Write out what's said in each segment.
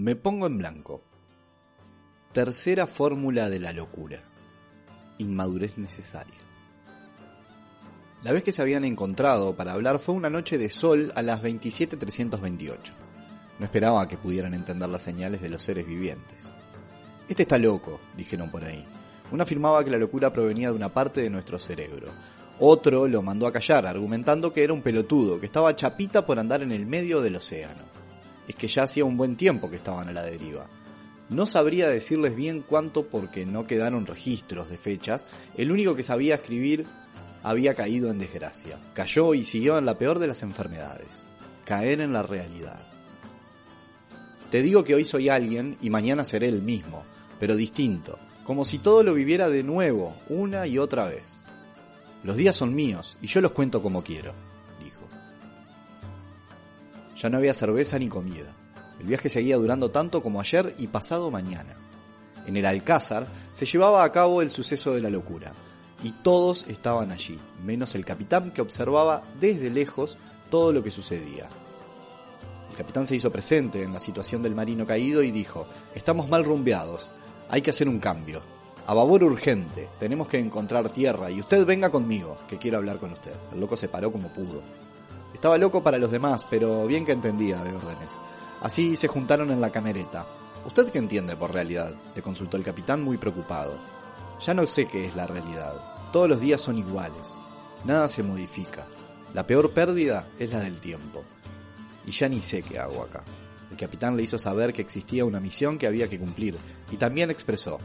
Me pongo en blanco. Tercera fórmula de la locura. Inmadurez necesaria. La vez que se habían encontrado para hablar fue una noche de sol a las 27.328. No esperaba que pudieran entender las señales de los seres vivientes. Este está loco, dijeron por ahí. Uno afirmaba que la locura provenía de una parte de nuestro cerebro. Otro lo mandó a callar, argumentando que era un pelotudo, que estaba chapita por andar en el medio del océano. Es que ya hacía un buen tiempo que estaban a la deriva. No sabría decirles bien cuánto porque no quedaron registros de fechas. El único que sabía escribir había caído en desgracia. Cayó y siguió en la peor de las enfermedades. Caer en la realidad. Te digo que hoy soy alguien y mañana seré el mismo, pero distinto, como si todo lo viviera de nuevo, una y otra vez. Los días son míos y yo los cuento como quiero. Ya no había cerveza ni comida. El viaje seguía durando tanto como ayer y pasado mañana. En el Alcázar se llevaba a cabo el suceso de la locura, y todos estaban allí, menos el capitán que observaba desde lejos todo lo que sucedía. El capitán se hizo presente en la situación del marino caído y dijo, estamos mal rumbeados, hay que hacer un cambio. A babor urgente, tenemos que encontrar tierra y usted venga conmigo, que quiero hablar con usted. El loco se paró como pudo. Estaba loco para los demás, pero bien que entendía de órdenes. Así se juntaron en la camereta. ¿Usted qué entiende por realidad? le consultó el capitán muy preocupado. Ya no sé qué es la realidad. Todos los días son iguales. Nada se modifica. La peor pérdida es la del tiempo. Y ya ni sé qué hago acá. El capitán le hizo saber que existía una misión que había que cumplir y también expresó,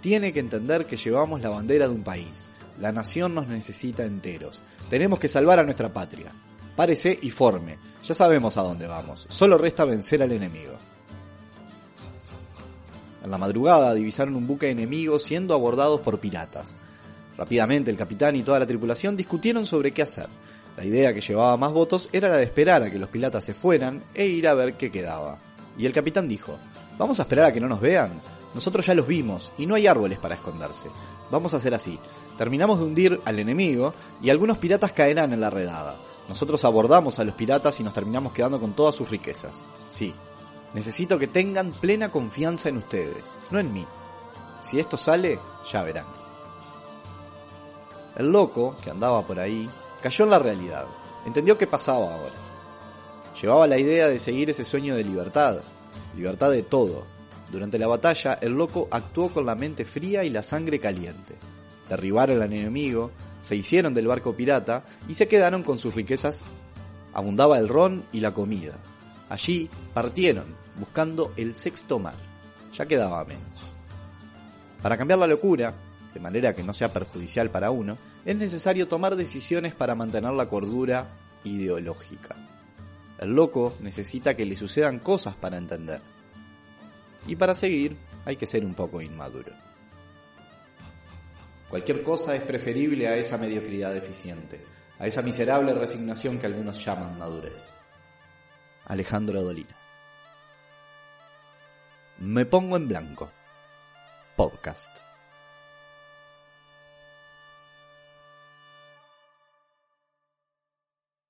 tiene que entender que llevamos la bandera de un país. La nación nos necesita enteros. Tenemos que salvar a nuestra patria. Párese y forme. Ya sabemos a dónde vamos. Solo resta vencer al enemigo. En la madrugada divisaron un buque enemigo siendo abordados por piratas. Rápidamente el capitán y toda la tripulación discutieron sobre qué hacer. La idea que llevaba más votos era la de esperar a que los piratas se fueran e ir a ver qué quedaba. Y el capitán dijo, vamos a esperar a que no nos vean. Nosotros ya los vimos y no hay árboles para esconderse. Vamos a hacer así. Terminamos de hundir al enemigo y algunos piratas caerán en la redada. Nosotros abordamos a los piratas y nos terminamos quedando con todas sus riquezas. Sí, necesito que tengan plena confianza en ustedes, no en mí. Si esto sale, ya verán. El loco, que andaba por ahí, cayó en la realidad. Entendió qué pasaba ahora. Llevaba la idea de seguir ese sueño de libertad, libertad de todo. Durante la batalla, el loco actuó con la mente fría y la sangre caliente. Derribaron al enemigo, se hicieron del barco pirata y se quedaron con sus riquezas. Abundaba el ron y la comida. Allí partieron, buscando el sexto mar. Ya quedaba menos. Para cambiar la locura, de manera que no sea perjudicial para uno, es necesario tomar decisiones para mantener la cordura ideológica. El loco necesita que le sucedan cosas para entender. Y para seguir hay que ser un poco inmaduro. Cualquier cosa es preferible a esa mediocridad eficiente, a esa miserable resignación que algunos llaman madurez. Alejandro Dolina. Me pongo en blanco. Podcast.